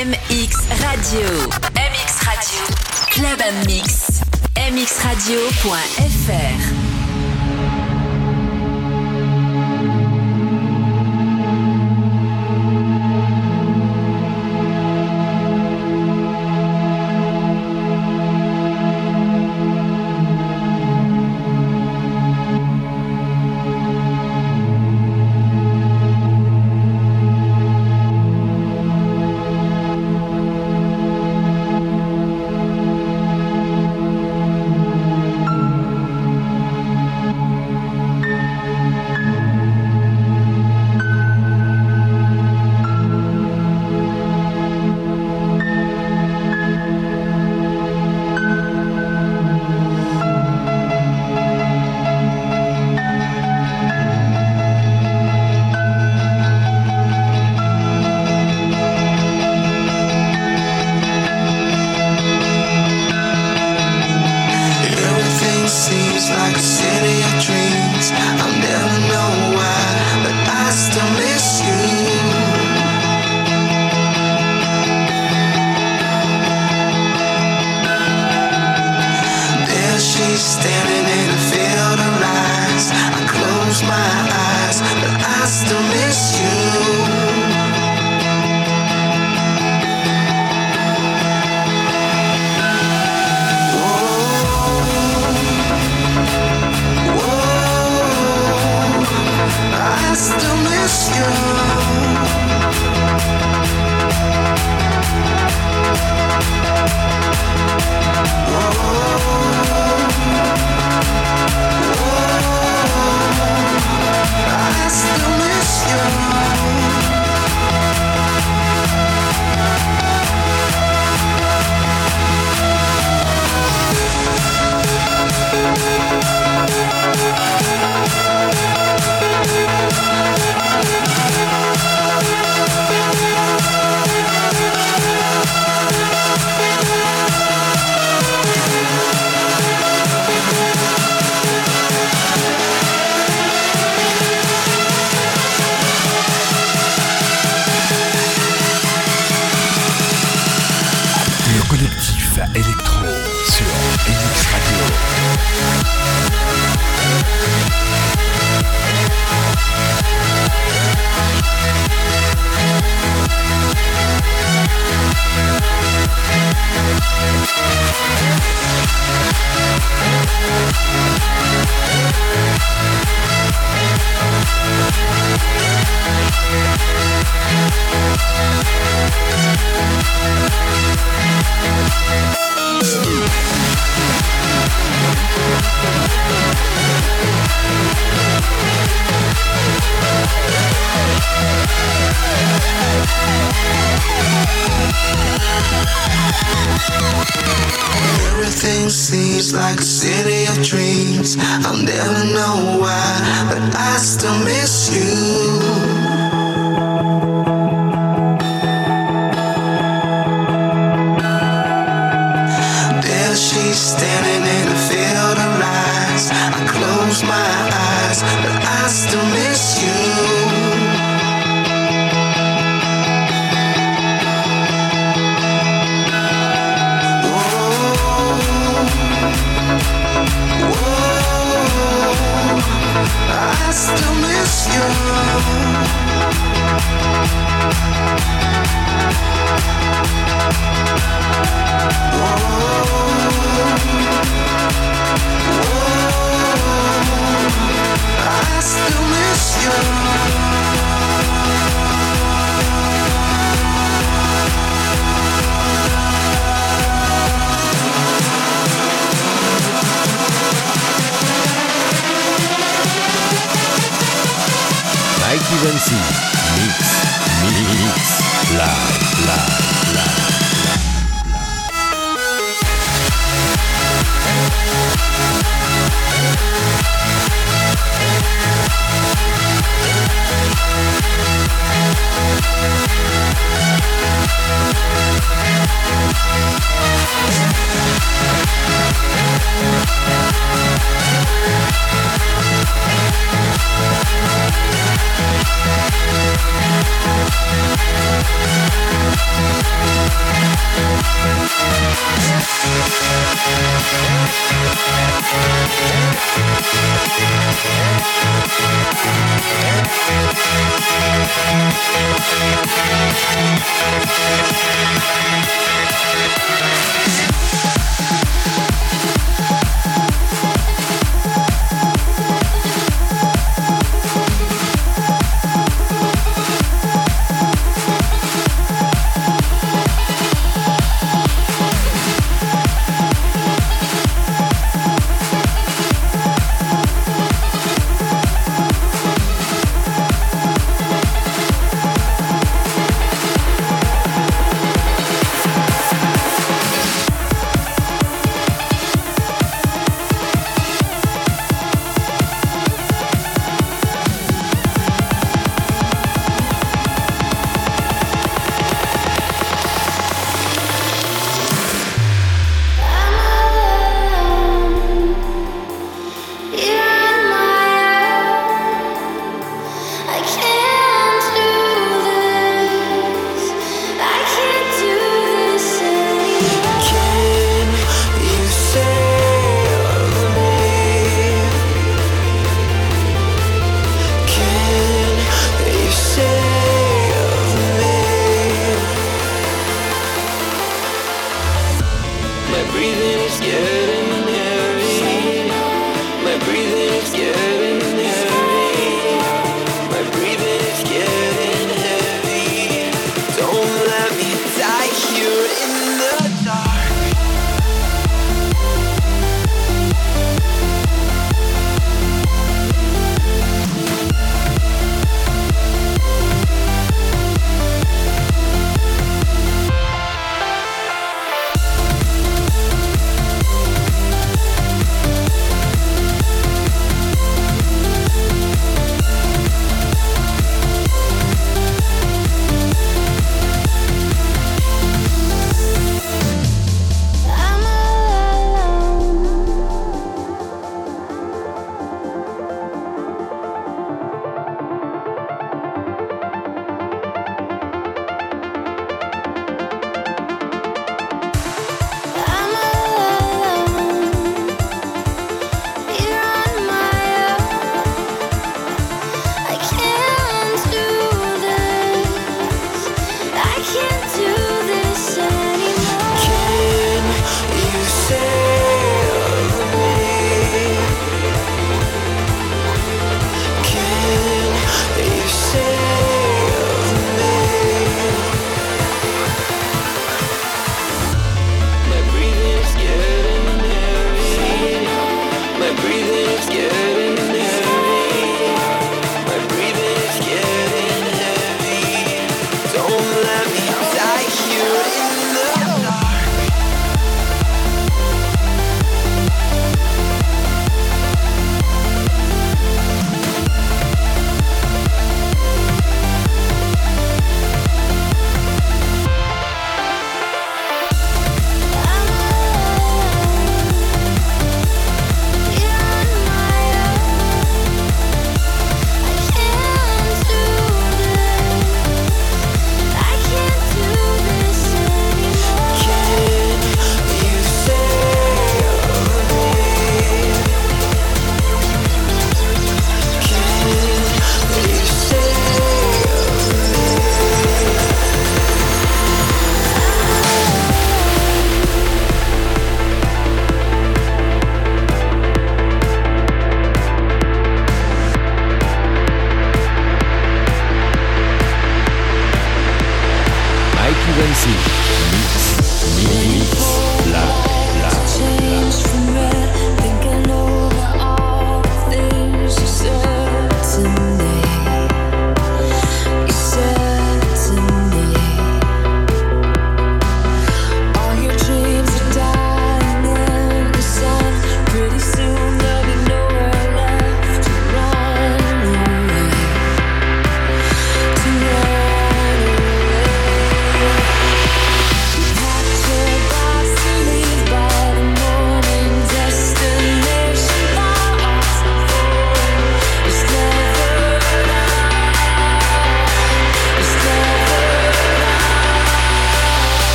MX Radio. MX Radio. Club Mix. mxradio.fr.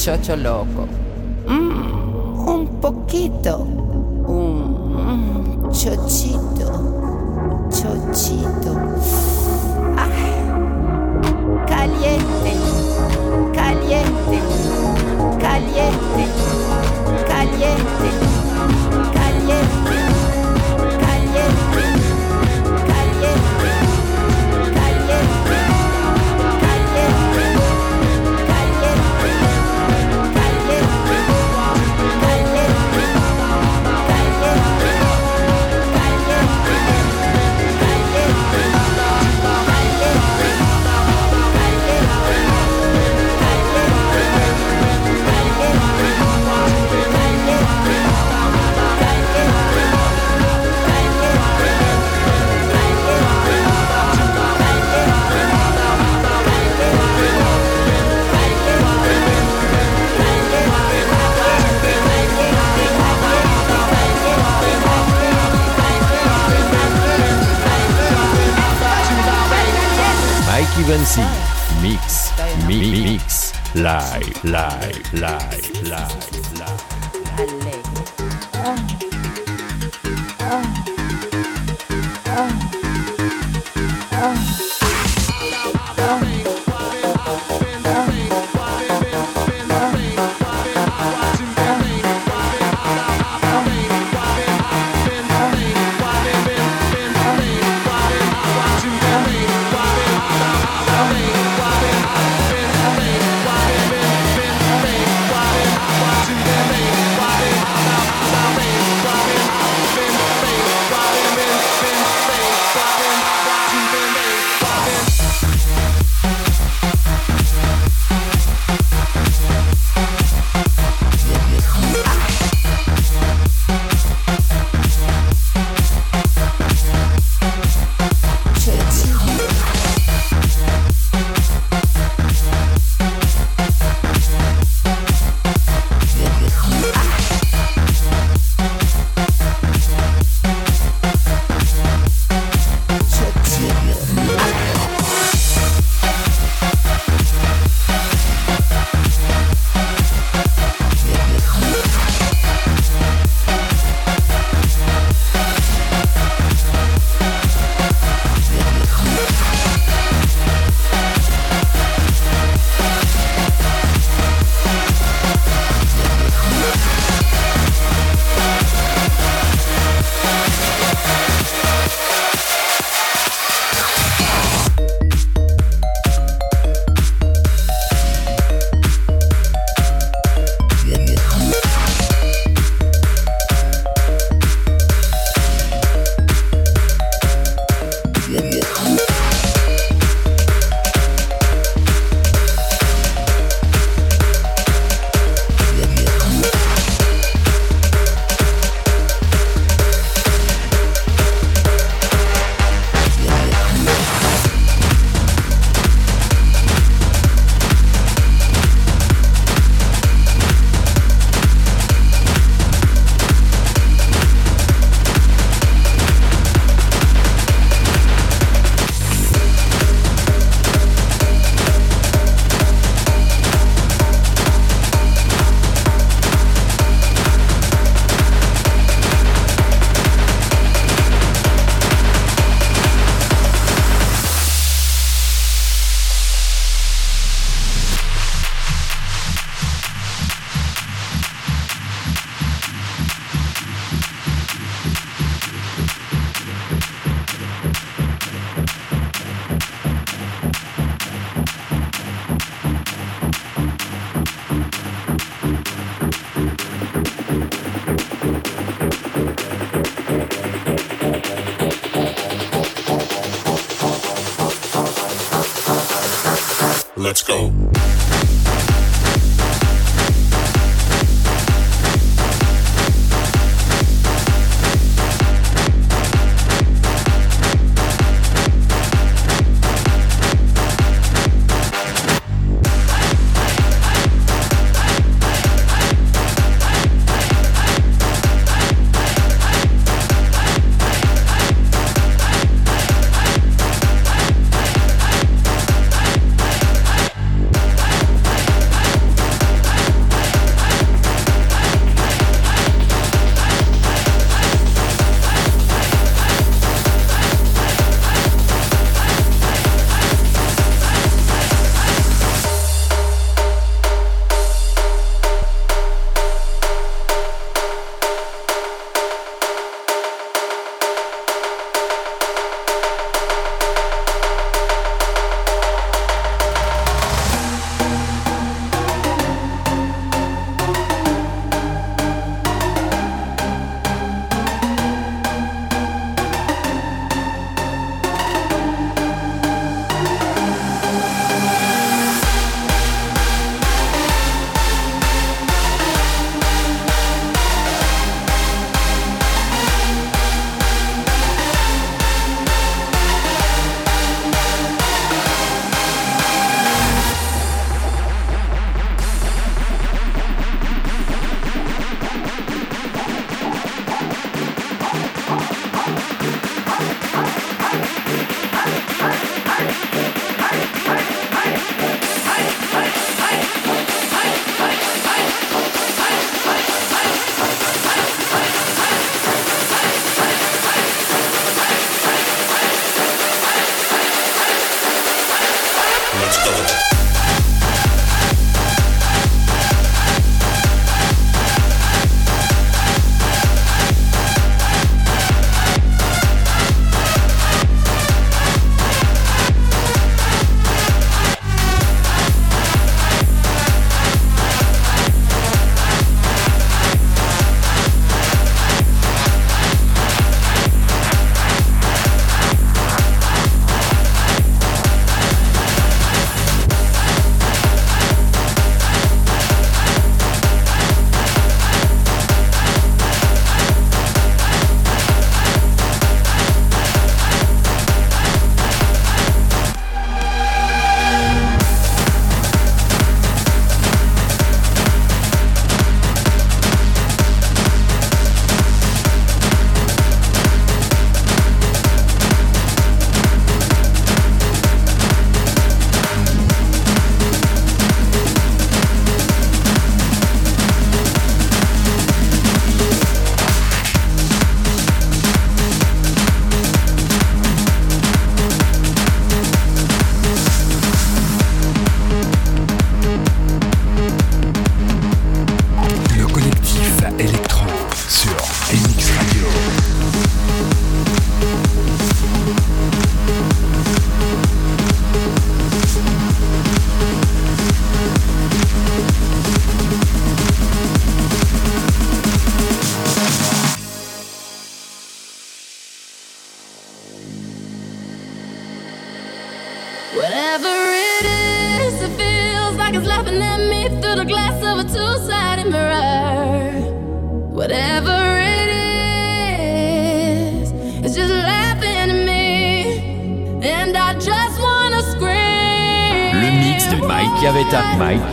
chocho loco. Live, Live,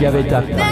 it out.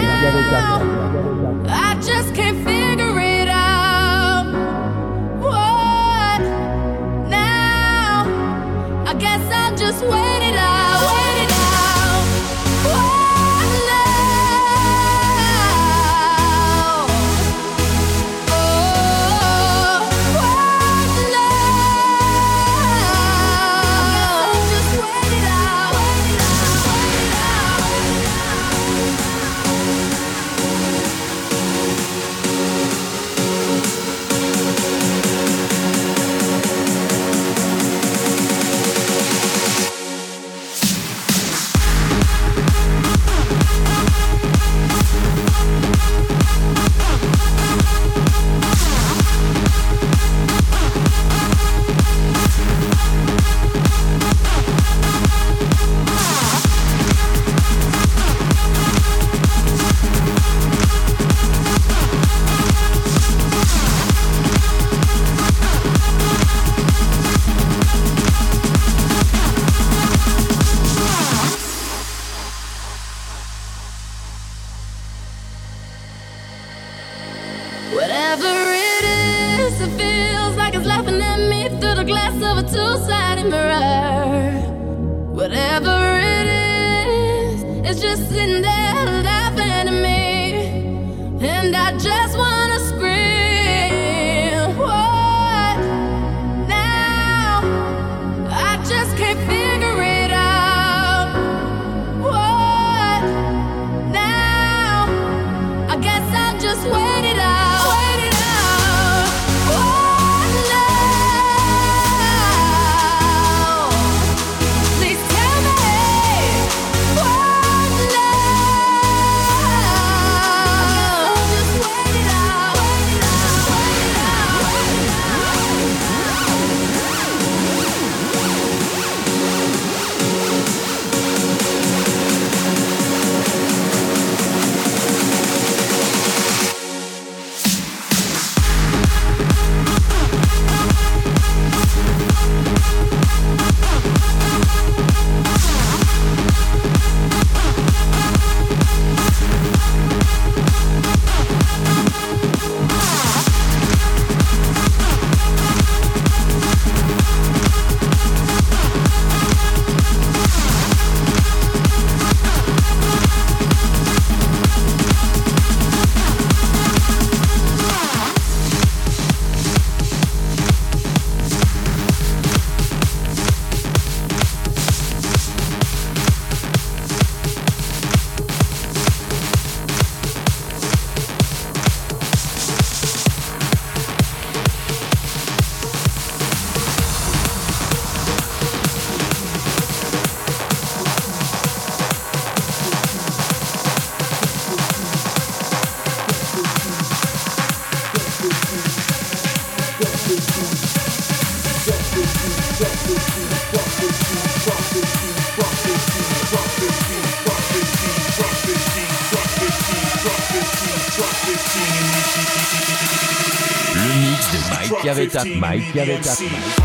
Mike Mike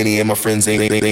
many, and my friends ain't, ain't, ain't.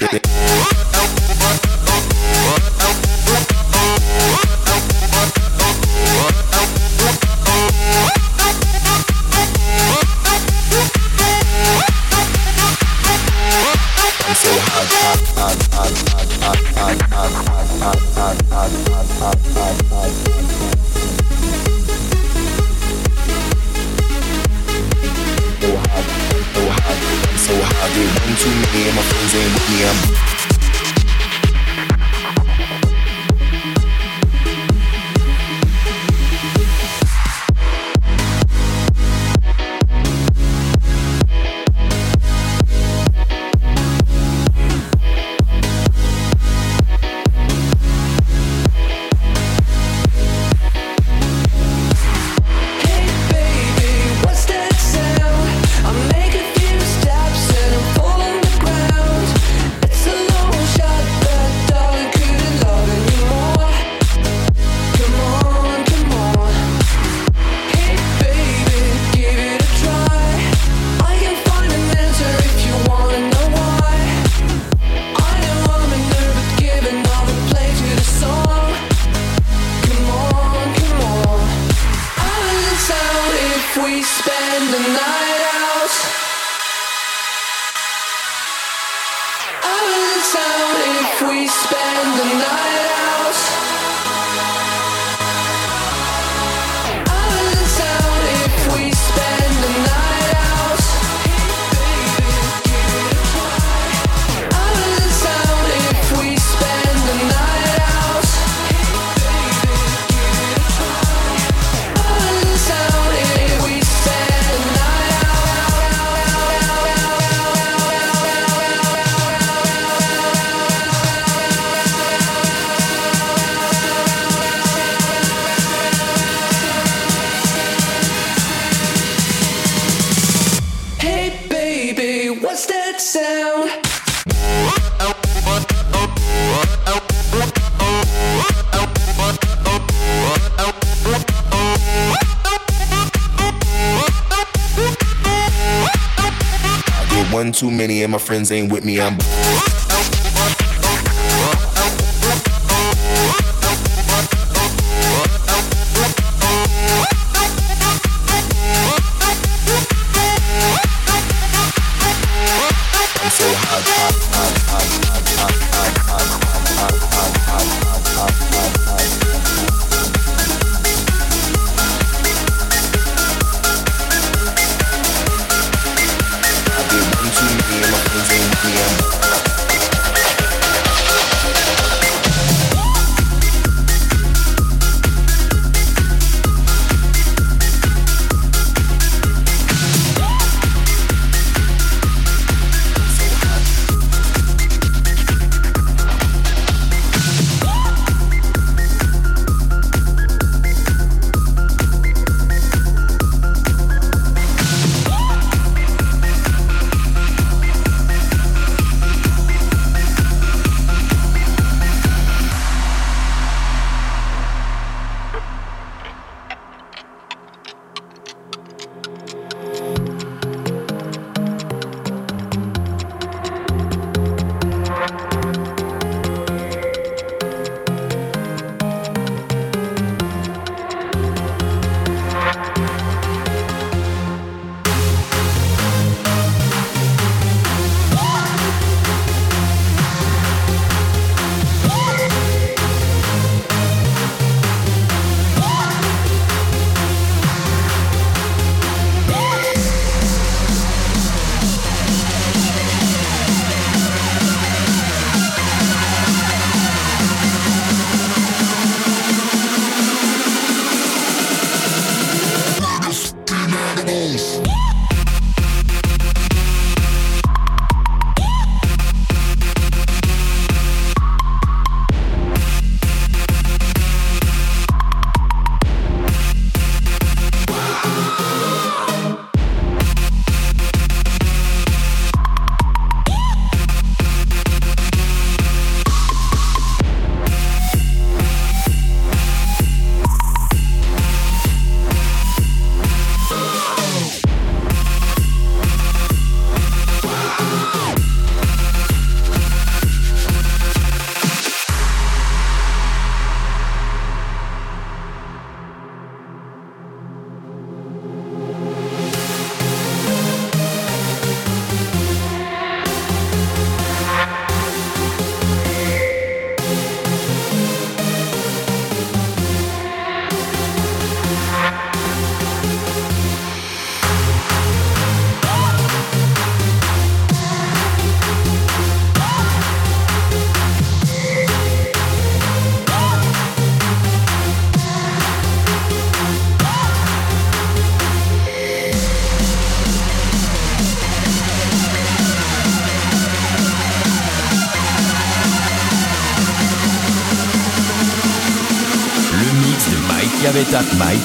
Ain't with me. I'm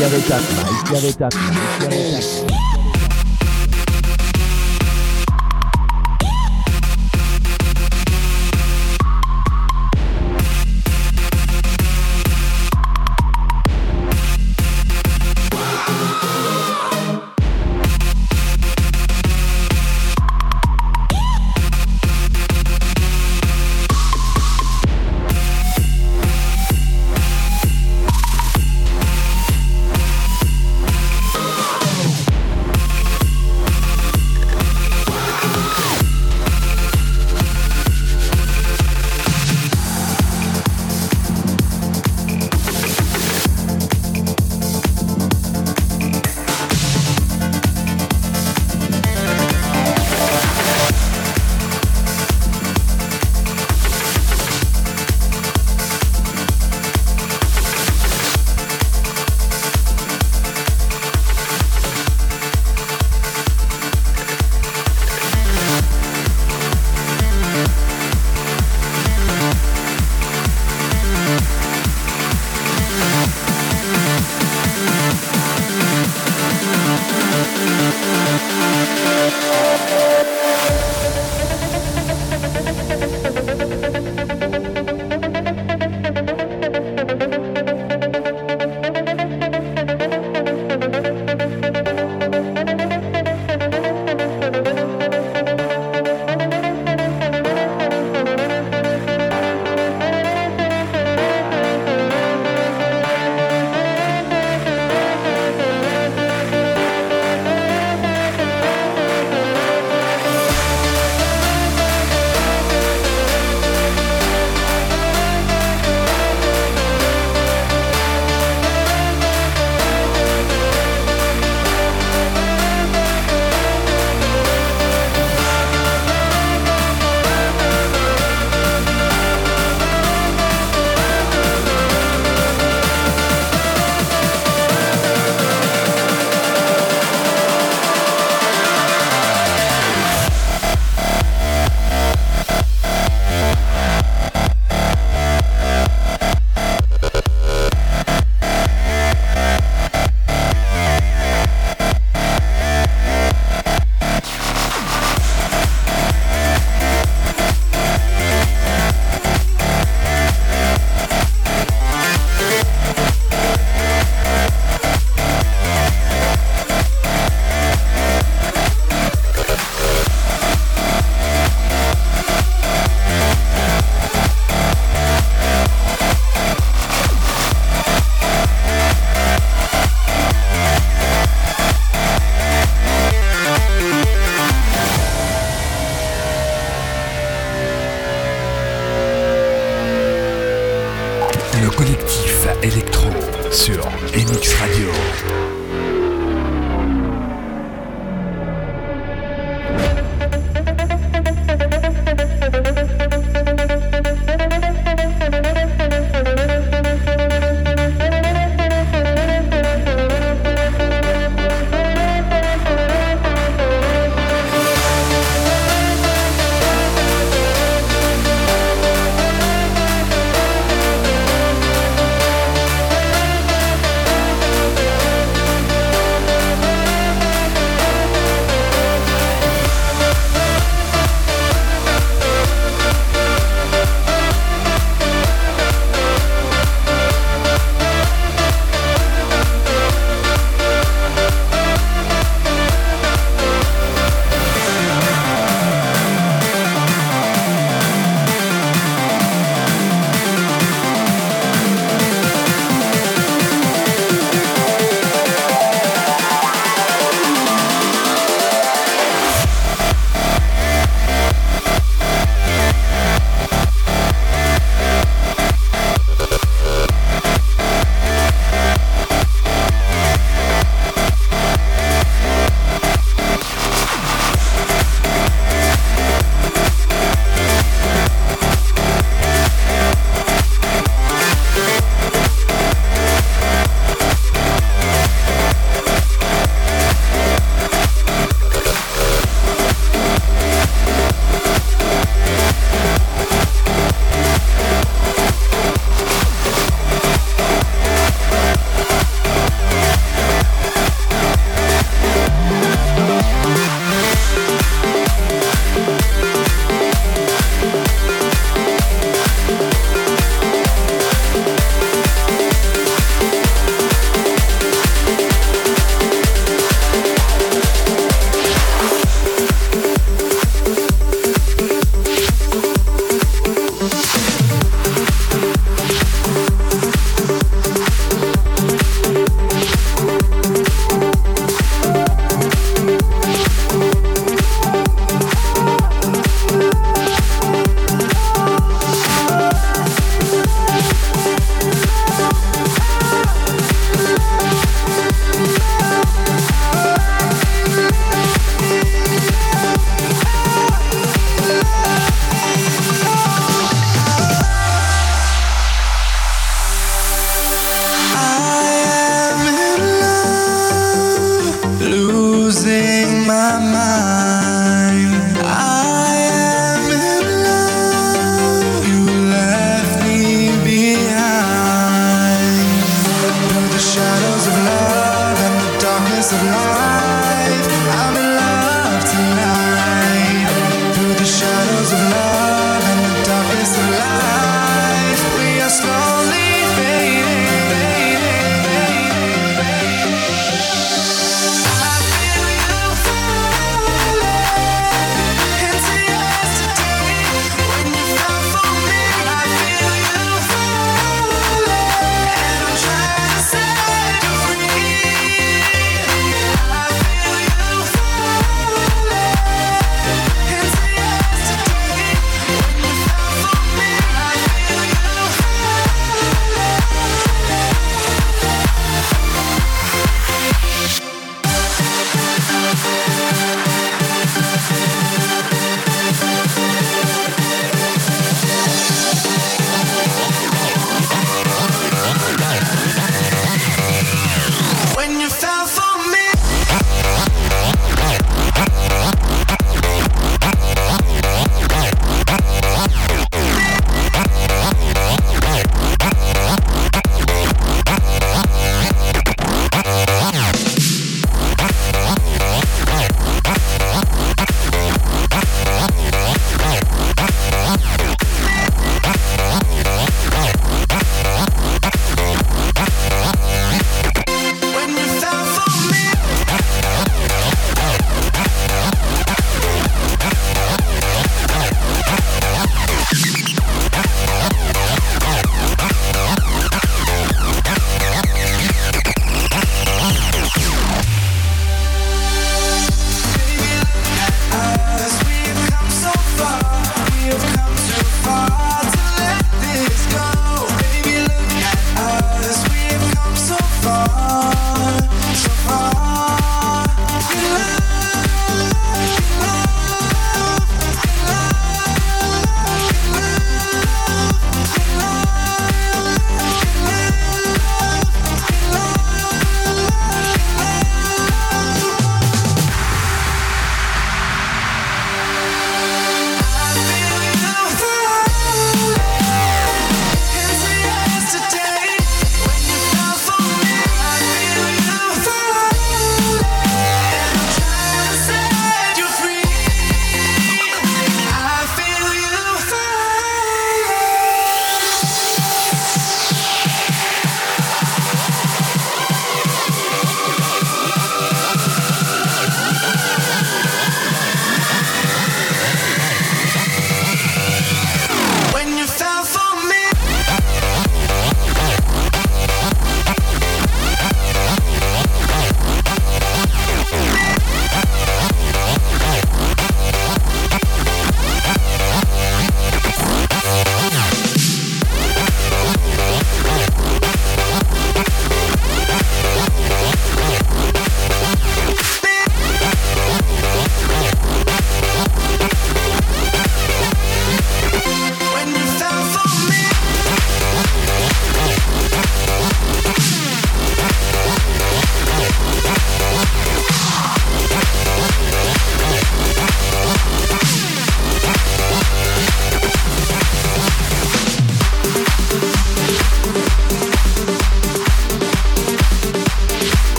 やれたくないやれたくないやれたくない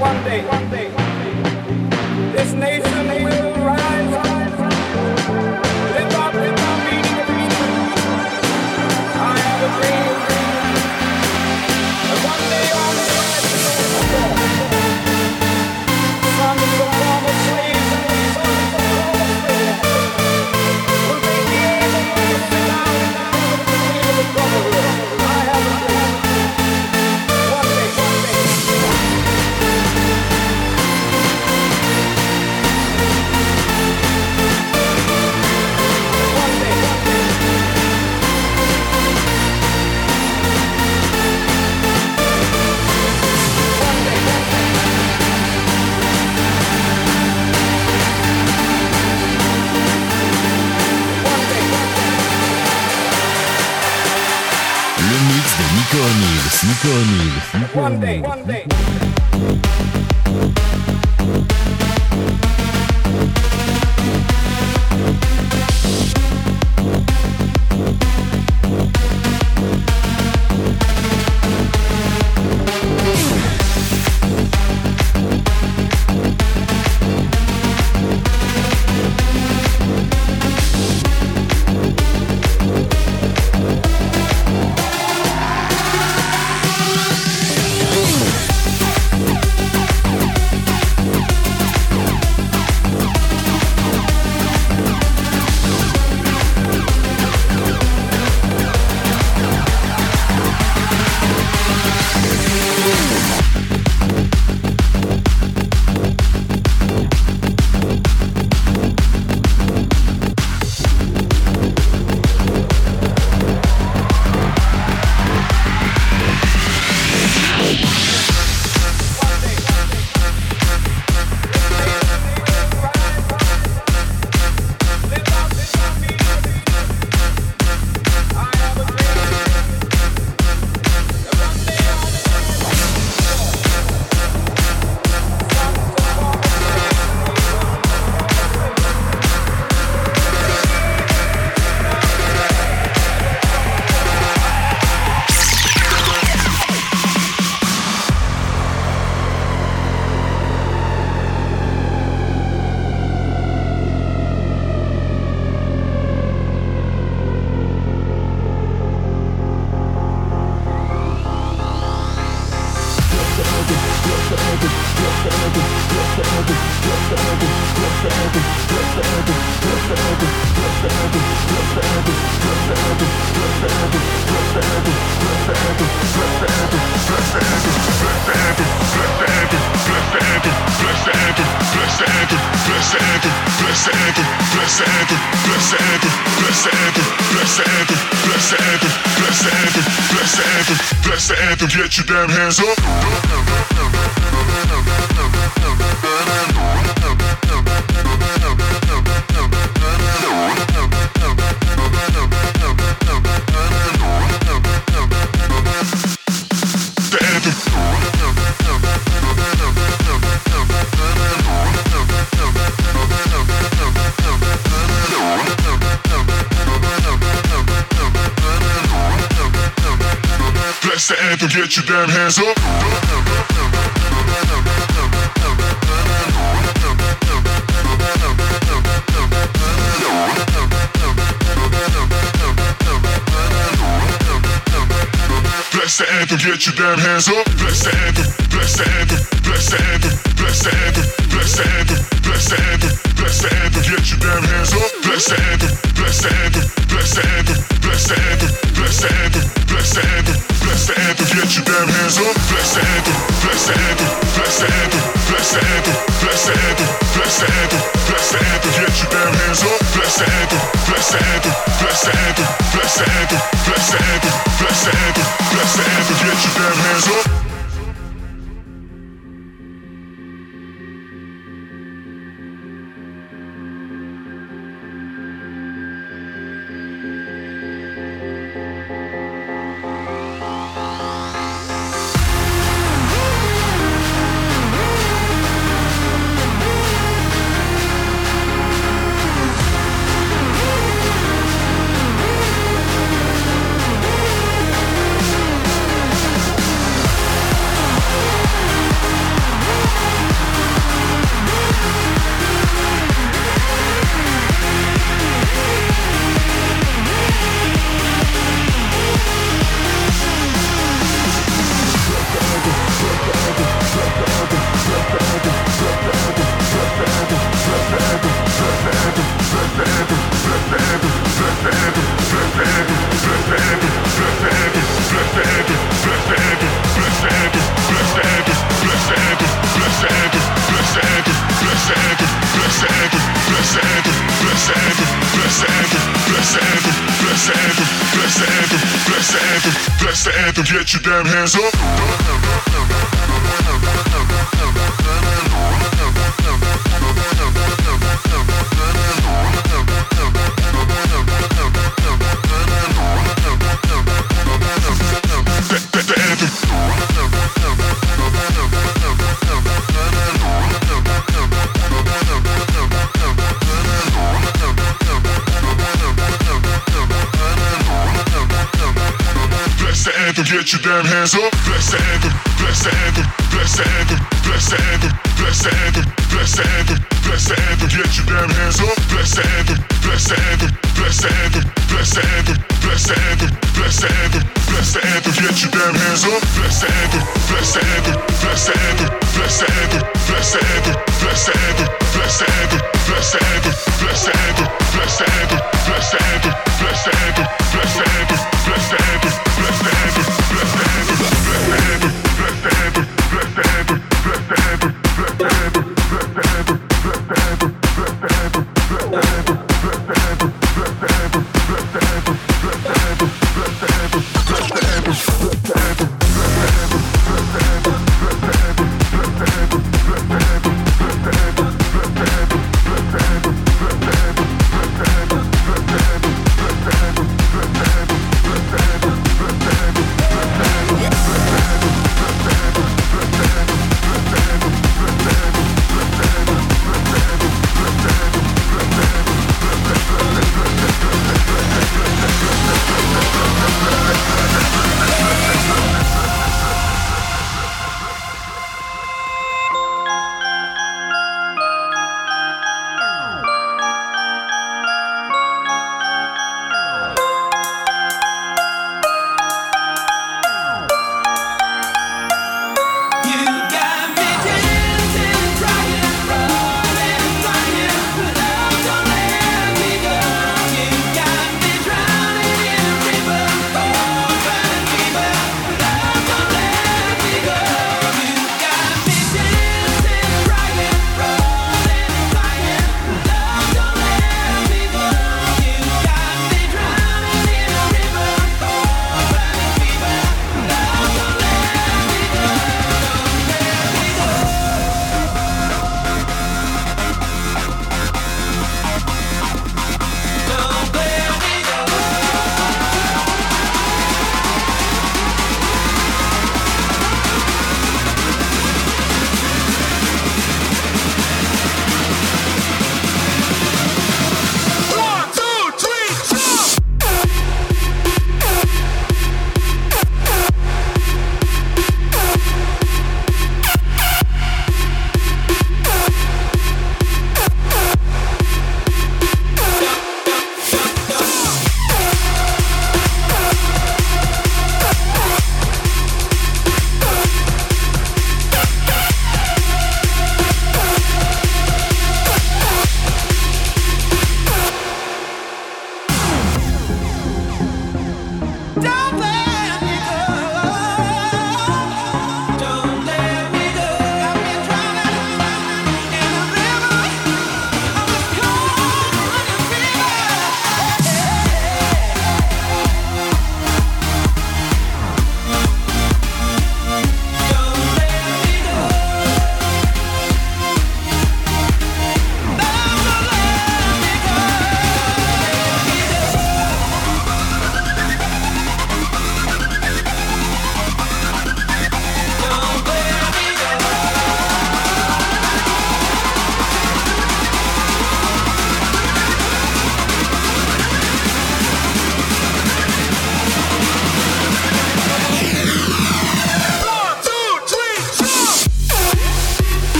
one day, one day, this nation. damn hands up. Get your damn hands up. Bless the anthem, get your damn hands up. Bless the anthem bless the anthem, bless the anthem, bless the anthem, get your damn hands up.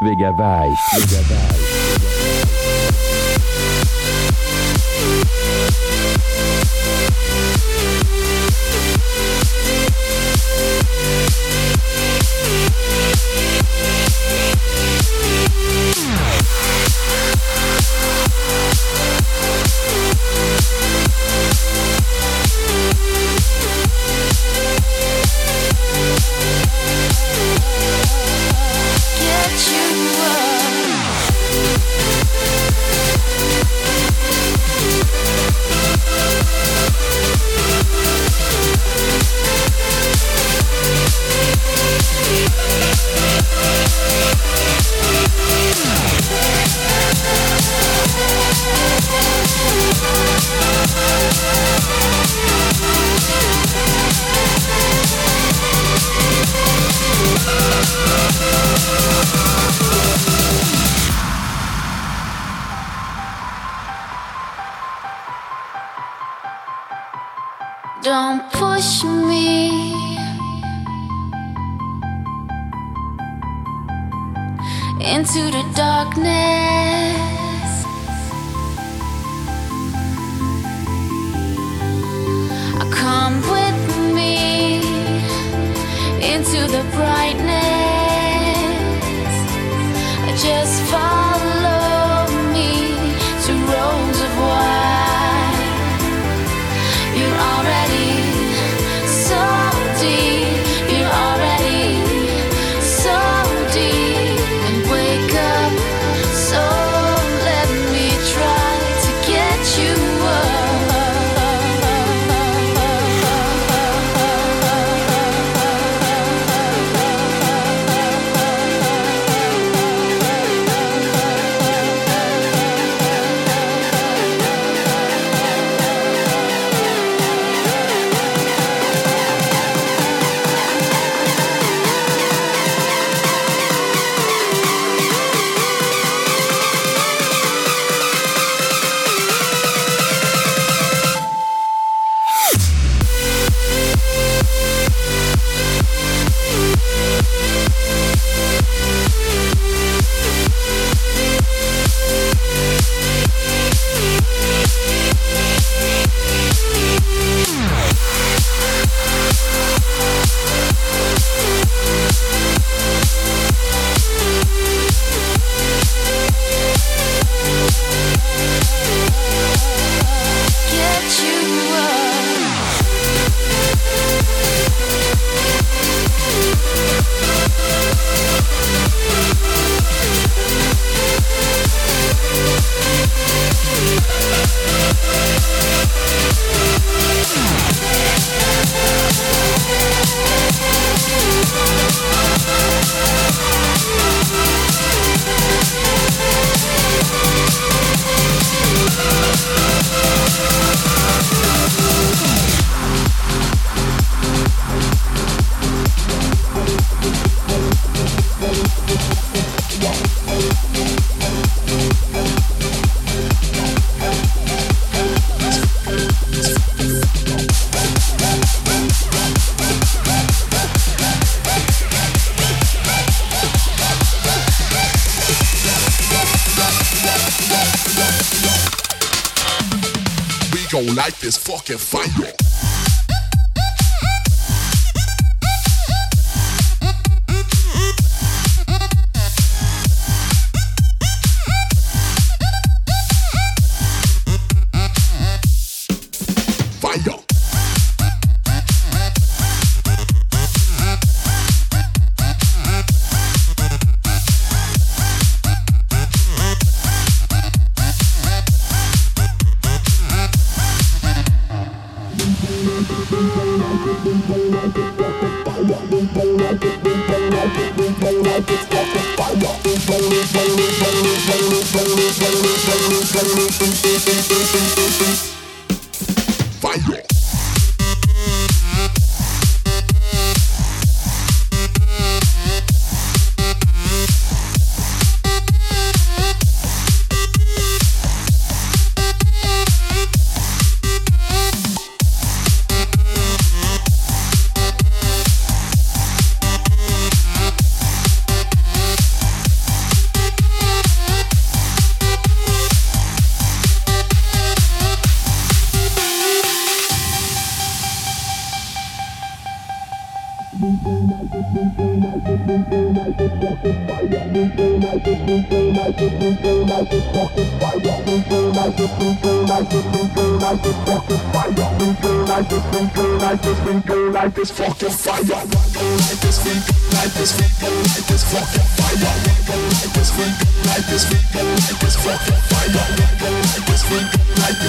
Vegavais. Vegavais.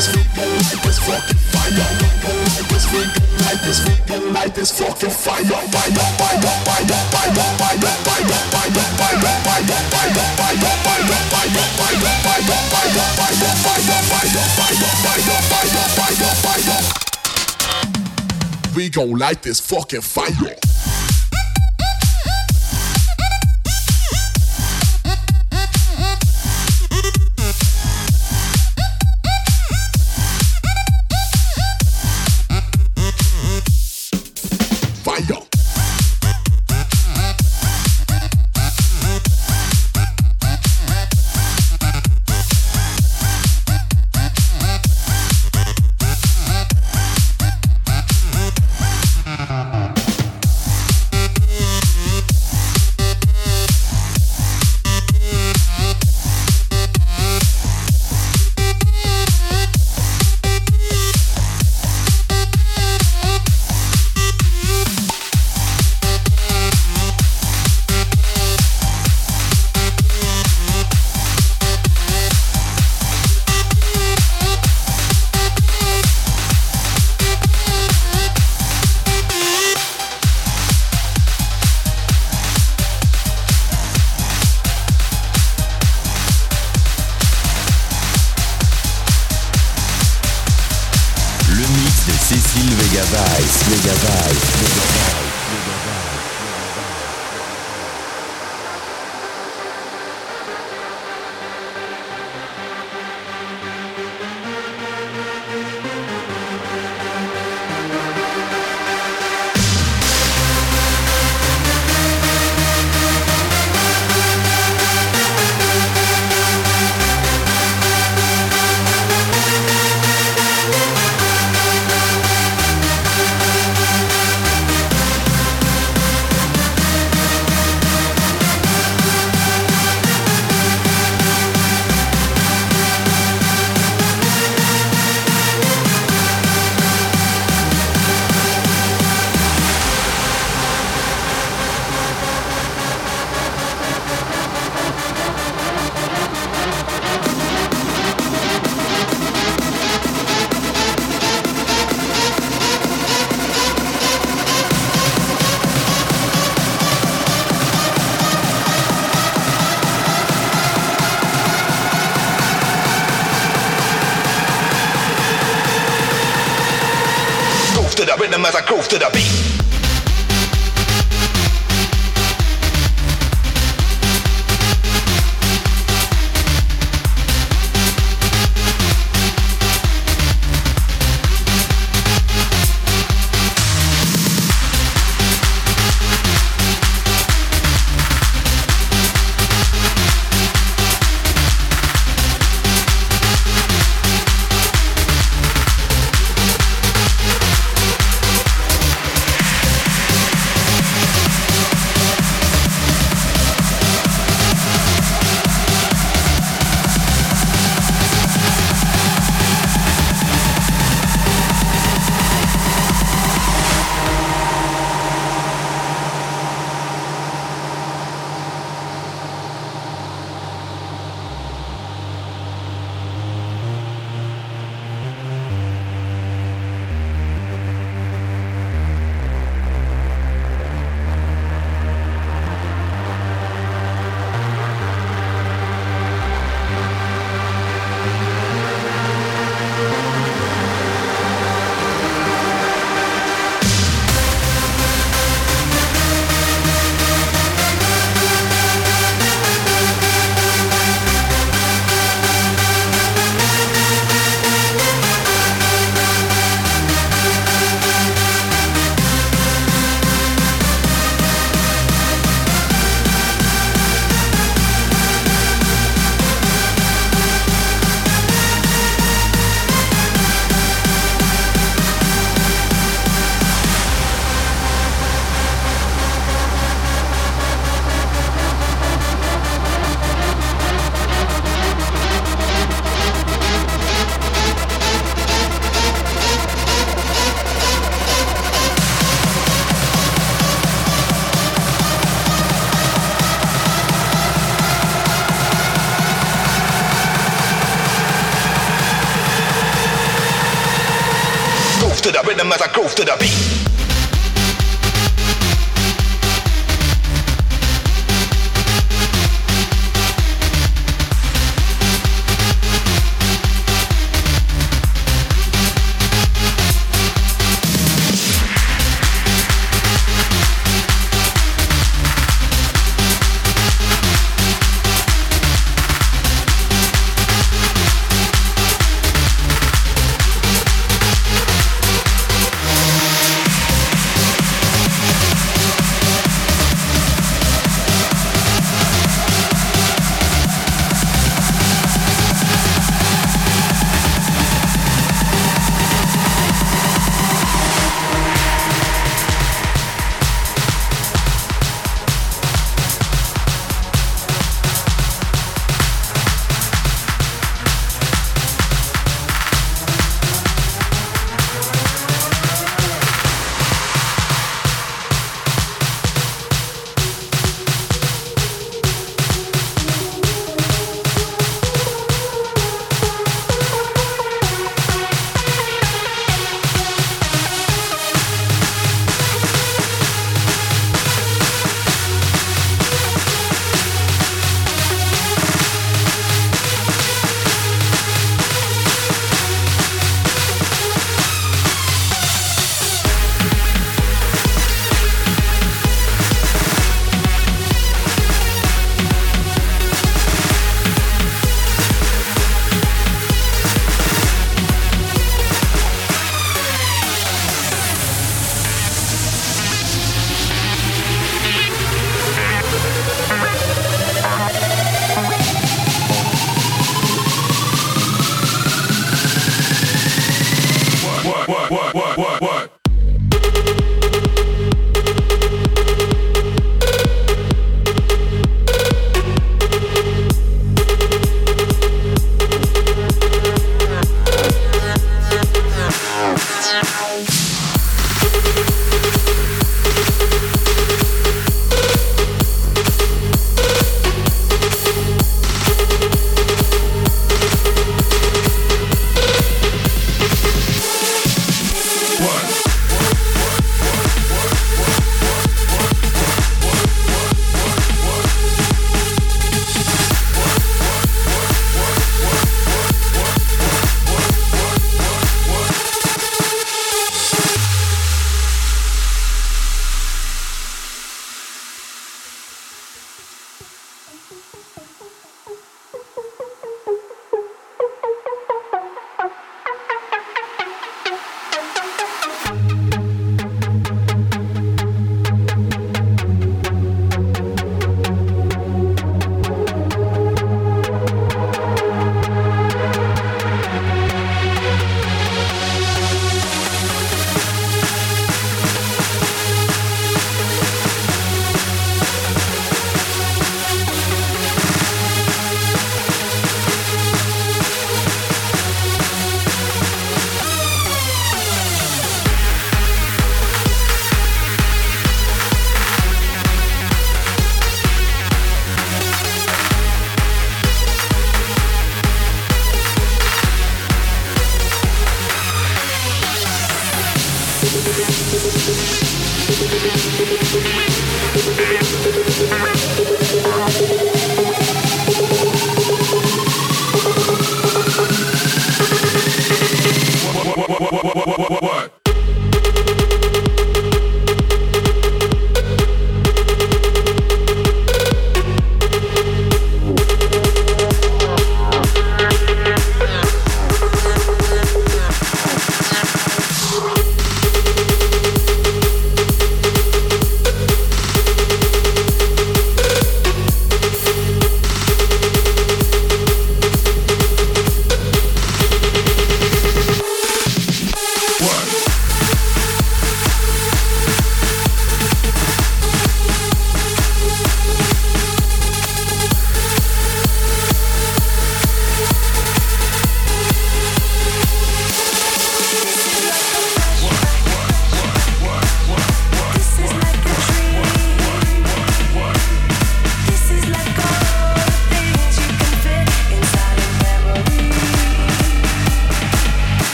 This light this fucking fire. Light this this light this fucking fire. Fire, fire, fire, fire, fire, fire, fire, fire, fire, fire, fire, fire, fire, fire, fire, fire, fire, fire, fire. fire, fire, fire, fire, fire, fire. We gon' light this fucking fire. Fire.